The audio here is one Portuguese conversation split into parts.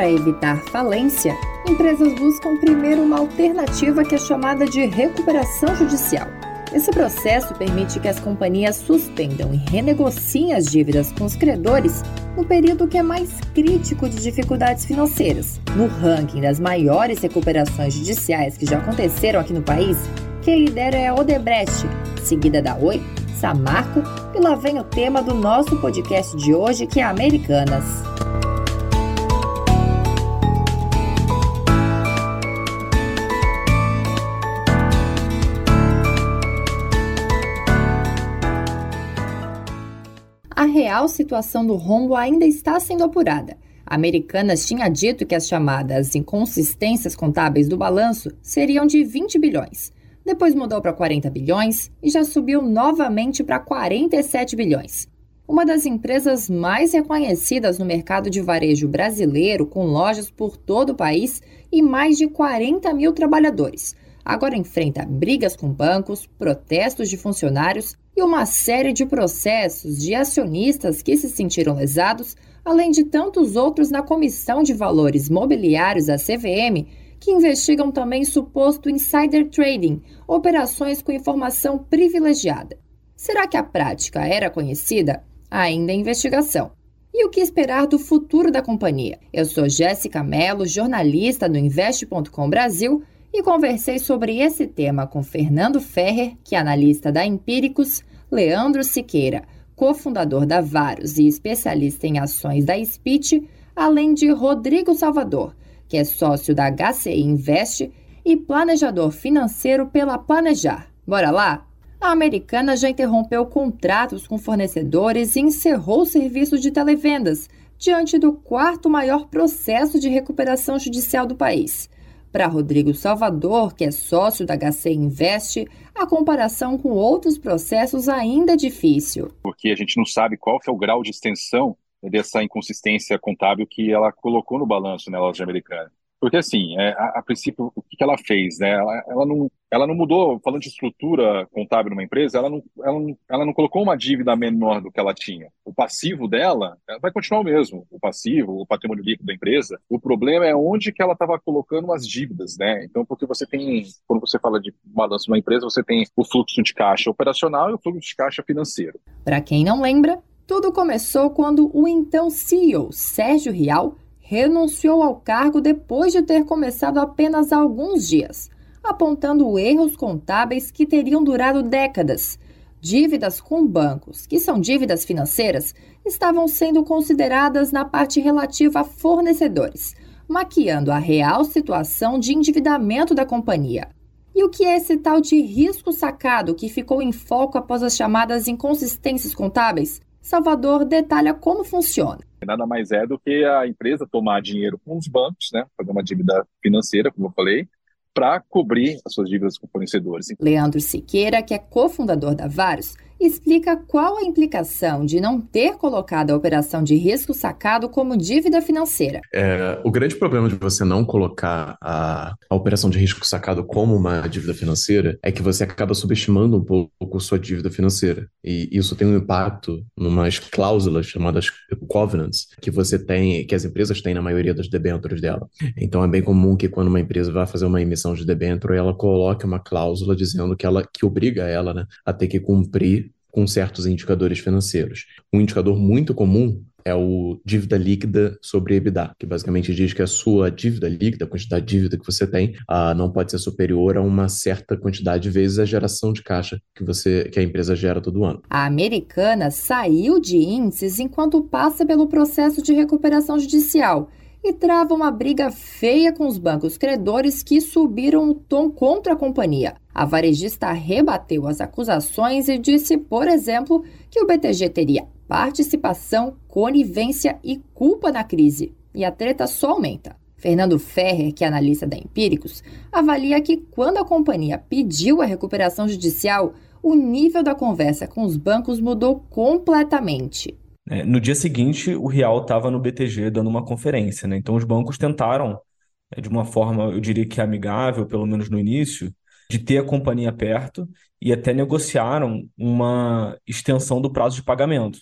Para evitar falência, empresas buscam primeiro uma alternativa que é chamada de recuperação judicial. Esse processo permite que as companhias suspendam e renegociem as dívidas com os credores no período que é mais crítico de dificuldades financeiras. No ranking das maiores recuperações judiciais que já aconteceram aqui no país, quem lidera é a Odebrecht, seguida da Oi, Samarco e lá vem o tema do nosso podcast de hoje, que é Americanas. Real situação do rombo ainda está sendo apurada. A Americanas tinha dito que as chamadas inconsistências contábeis do balanço seriam de 20 bilhões. Depois mudou para 40 bilhões e já subiu novamente para 47 bilhões. Uma das empresas mais reconhecidas no mercado de varejo brasileiro, com lojas por todo o país e mais de 40 mil trabalhadores, agora enfrenta brigas com bancos, protestos de funcionários e uma série de processos de acionistas que se sentiram lesados, além de tantos outros na Comissão de Valores Mobiliários, a CVM, que investigam também suposto insider trading, operações com informação privilegiada. Será que a prática era conhecida? Ainda em investigação. E o que esperar do futuro da companhia? Eu sou Jéssica Mello, jornalista do Investe.com Brasil, e conversei sobre esse tema com Fernando Ferrer, que é analista da Empíricos, Leandro Siqueira, cofundador da Varos e especialista em ações da Spit, além de Rodrigo Salvador, que é sócio da HCI Invest e planejador financeiro pela Planejar. Bora lá? A americana já interrompeu contratos com fornecedores e encerrou o serviço de televendas, diante do quarto maior processo de recuperação judicial do país. Para Rodrigo Salvador, que é sócio da HC Invest, a comparação com outros processos ainda é difícil. Porque a gente não sabe qual é o grau de extensão dessa inconsistência contábil que ela colocou no balanço, né, loja americana. Porque, assim, é, a, a, princípio, o que, ela fez? Né? Ela, ela, não, ela não mudou, falando de estrutura contábil numa empresa, ela não, ela, não, ela não colocou uma dívida menor do que ela tinha. O passivo dela vai continuar o mesmo, o passivo, o patrimônio líquido da empresa. O problema é onde que ela estava colocando as dívidas, né? Então, porque você tem, quando você fala de balanço de uma empresa, você tem o fluxo de caixa operacional e o fluxo de caixa financeiro. Para quem não lembra, tudo começou quando o então CEO, Sérgio Rial, renunciou ao cargo depois de ter começado apenas alguns dias, apontando erros contábeis que teriam durado décadas. Dívidas com bancos, que são dívidas financeiras, estavam sendo consideradas na parte relativa a fornecedores, maquiando a real situação de endividamento da companhia. E o que é esse tal de risco sacado que ficou em foco após as chamadas inconsistências contábeis? Salvador detalha como funciona. Nada mais é do que a empresa tomar dinheiro com os bancos, né, fazer uma dívida financeira, como eu falei, para cobrir as suas dívidas com fornecedores. Leandro Siqueira, que é cofundador da Vários, explica qual a implicação de não ter colocado a operação de risco sacado como dívida financeira. É, o grande problema de você não colocar a, a operação de risco sacado como uma dívida financeira é que você acaba subestimando um pouco sua dívida financeira. E isso tem um impacto numas cláusulas chamadas covenants que você tem, que as empresas têm na maioria das debêntures dela. Então é bem comum que quando uma empresa vai fazer uma emissão de debênture, ela coloque uma cláusula dizendo que ela que obriga ela né, a ter que cumprir com certos indicadores financeiros. Um indicador muito comum é o dívida líquida sobre EBITDA, que basicamente diz que a sua dívida líquida, a quantidade de dívida que você tem, uh, não pode ser superior a uma certa quantidade de vezes a geração de caixa que você que a empresa gera todo ano. A americana saiu de índices enquanto passa pelo processo de recuperação judicial e trava uma briga feia com os bancos credores que subiram o tom contra a companhia. A varejista rebateu as acusações e disse, por exemplo, que o BTG teria participação, conivência e culpa na crise. E a treta só aumenta. Fernando Ferrer, que é analista da Empíricos, avalia que quando a companhia pediu a recuperação judicial, o nível da conversa com os bancos mudou completamente. É, no dia seguinte, o Real estava no BTG dando uma conferência, né? Então os bancos tentaram, é, de uma forma, eu diria que amigável, pelo menos no início, de ter a companhia perto e até negociaram uma extensão do prazo de pagamento.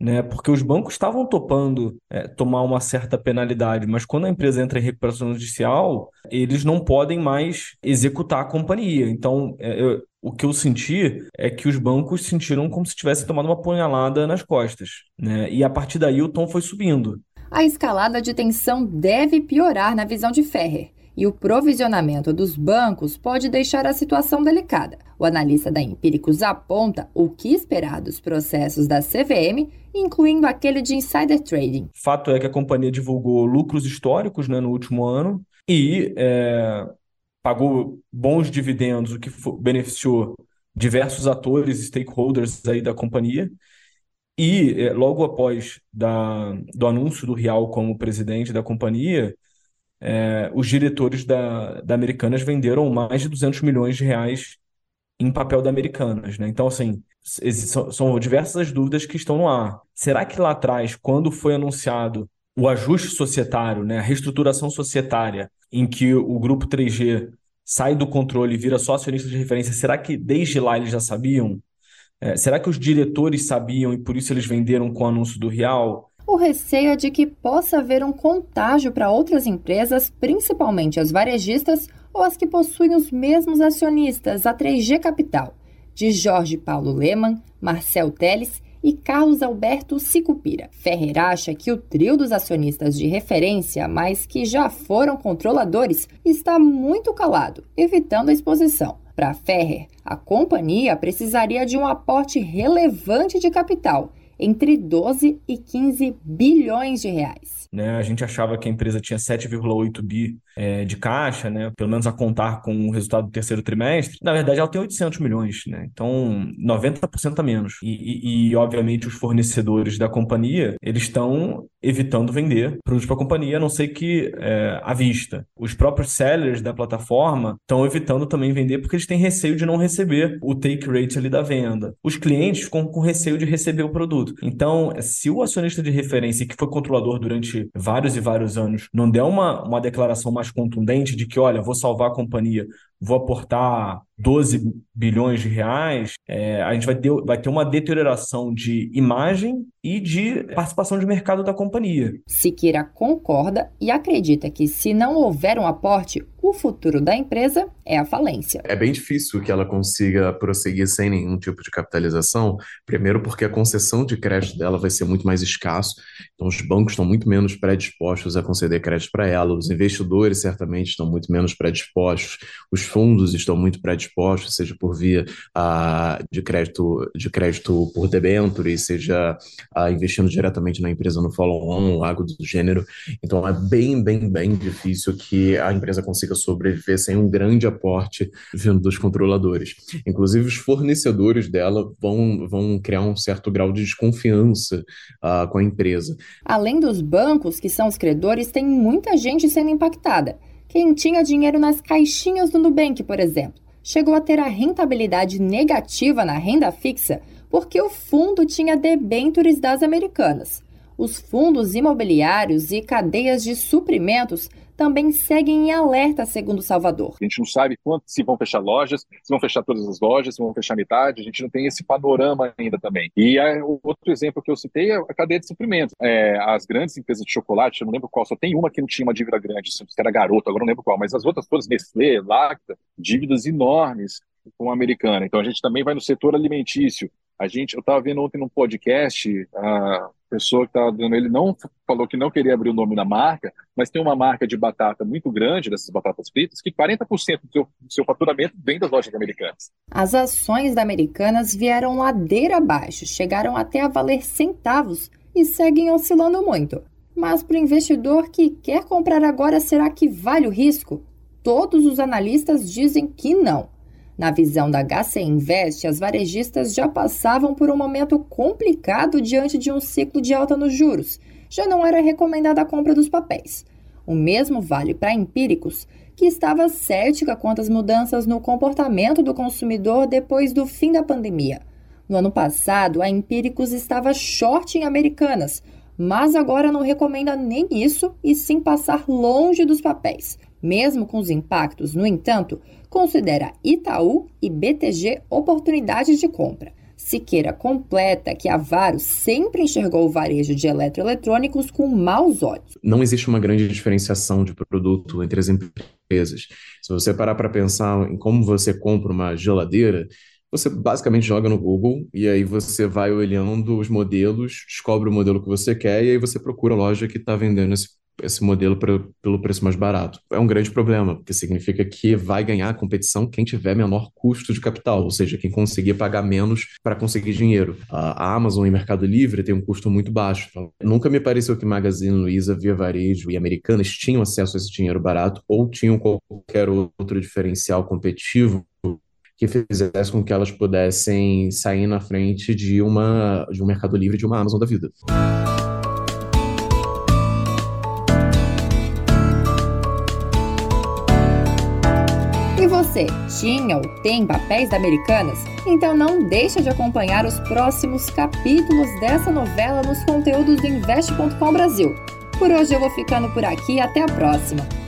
né? Porque os bancos estavam topando é, tomar uma certa penalidade, mas quando a empresa entra em recuperação judicial, eles não podem mais executar a companhia. Então, é, eu, o que eu senti é que os bancos sentiram como se tivessem tomado uma punhalada nas costas, né? E a partir daí o tom foi subindo. A escalada de tensão deve piorar na visão de Ferrer e o provisionamento dos bancos pode deixar a situação delicada. O analista da Empíricos aponta o que esperar dos processos da CVM, incluindo aquele de insider trading. Fato é que a companhia divulgou lucros históricos né, no último ano e é, pagou bons dividendos, o que beneficiou diversos atores, stakeholders aí da companhia. E é, logo após da, do anúncio do Real como presidente da companhia, é, os diretores da, da Americanas venderam mais de 200 milhões de reais em papel da Americanas, né? Então, assim, são, diversas dúvidas que estão no ar. Será que lá atrás, quando foi anunciado o ajuste societário, né, a reestruturação societária, em que o grupo 3G sai do controle e vira só acionista de referência, será que desde lá eles já sabiam? É, será que os diretores sabiam e por isso eles venderam com o anúncio do Real? O receio é de que possa haver um contágio para outras empresas, principalmente as varejistas ou as que possuem os mesmos acionistas, a 3G Capital, de Jorge Paulo Leman, Marcel Teles e Carlos Alberto Sicupira. Ferrer acha que o trio dos acionistas de referência, mas que já foram controladores, está muito calado, evitando a exposição. Para Ferrer, a companhia precisaria de um aporte relevante de capital entre 12 e 15 bilhões de reais. Né, a gente achava que a empresa tinha 7,8 bi é, de caixa, né, pelo menos a contar com o resultado do terceiro trimestre. Na verdade, ela tem 800 milhões, né, então 90% a menos. E, e, e, obviamente, os fornecedores da companhia, eles estão evitando vender produtos para a companhia, a não ser que é, à vista. Os próprios sellers da plataforma estão evitando também vender porque eles têm receio de não receber o take rate ali da venda. Os clientes ficam com receio de receber o produto. Então, se o acionista de referência, que foi controlador durante vários e vários anos, não der uma, uma declaração mais contundente de que, olha, vou salvar a companhia, vou aportar 12 bilhões de reais, é, a gente vai ter, vai ter uma deterioração de imagem e de participação de mercado da companhia. Siqueira concorda e acredita que, se não houver um aporte, o futuro da empresa é a falência. É bem difícil que ela consiga prosseguir sem nenhum tipo de capitalização, primeiro porque a concessão de crédito dela vai ser muito mais escasso, então os bancos estão muito menos predispostos a conceder crédito para ela, os investidores certamente estão muito menos predispostos, os fundos estão muito predispostos, seja por via uh, de crédito de crédito por debenture, seja uh, investindo diretamente na empresa no follow-on, algo do gênero. Então é bem, bem, bem difícil que a empresa consiga sobreviver sem um grande aporte vindo dos controladores. Inclusive, os fornecedores dela vão, vão criar um certo grau de desconfiança uh, com a empresa. Além dos bancos, que são os credores, tem muita gente sendo impactada. Quem tinha dinheiro nas caixinhas do Nubank, por exemplo, chegou a ter a rentabilidade negativa na renda fixa porque o fundo tinha debêntures das americanas. Os fundos imobiliários e cadeias de suprimentos também seguem em alerta, segundo Salvador. A gente não sabe quanto se vão fechar lojas, se vão fechar todas as lojas, se vão fechar metade, a gente não tem esse panorama ainda também. E o outro exemplo que eu citei é a cadeia de suprimentos. É, as grandes empresas de chocolate, eu não lembro qual, só tem uma que não tinha uma dívida grande, se era garoto, agora não lembro qual, mas as outras todas, Nestlé, Lacta, dívidas enormes com a americana. Então a gente também vai no setor alimentício. A gente, eu estava vendo ontem num podcast, a pessoa que estava dando, ele não falou que não queria abrir o nome da marca, mas tem uma marca de batata muito grande, dessas batatas fritas, que 40% do seu, do seu faturamento vem das lojas americanas. As ações da Americanas vieram ladeira abaixo, chegaram até a valer centavos e seguem oscilando muito. Mas para o investidor que quer comprar agora, será que vale o risco? Todos os analistas dizem que não. Na visão da HC Invest, as varejistas já passavam por um momento complicado diante de um ciclo de alta nos juros. Já não era recomendada a compra dos papéis. O mesmo vale para Empíricos, que estava cética quanto às mudanças no comportamento do consumidor depois do fim da pandemia. No ano passado, a Empíricos estava short em Americanas, mas agora não recomenda nem isso e sim passar longe dos papéis. Mesmo com os impactos, no entanto, considera Itaú e BTG oportunidades de compra. Siqueira completa que a Varo sempre enxergou o varejo de eletroeletrônicos com maus olhos. Não existe uma grande diferenciação de produto entre as empresas. Se você parar para pensar em como você compra uma geladeira, você basicamente joga no Google e aí você vai olhando os modelos, descobre o modelo que você quer e aí você procura a loja que está vendendo esse, esse modelo pra, pelo preço mais barato. É um grande problema, porque significa que vai ganhar a competição quem tiver menor custo de capital, ou seja, quem conseguir pagar menos para conseguir dinheiro. A Amazon e Mercado Livre têm um custo muito baixo. Então, nunca me pareceu que Magazine Luiza, Via Varejo e Americanas tinham acesso a esse dinheiro barato ou tinham qualquer outro diferencial competitivo que fizesse com que elas pudessem sair na frente de uma de um Mercado Livre de uma Amazon da vida. E você, tinha ou tem papéis Americanas? Então não deixa de acompanhar os próximos capítulos dessa novela nos conteúdos do Investe.com Brasil. Por hoje eu vou ficando por aqui, até a próxima.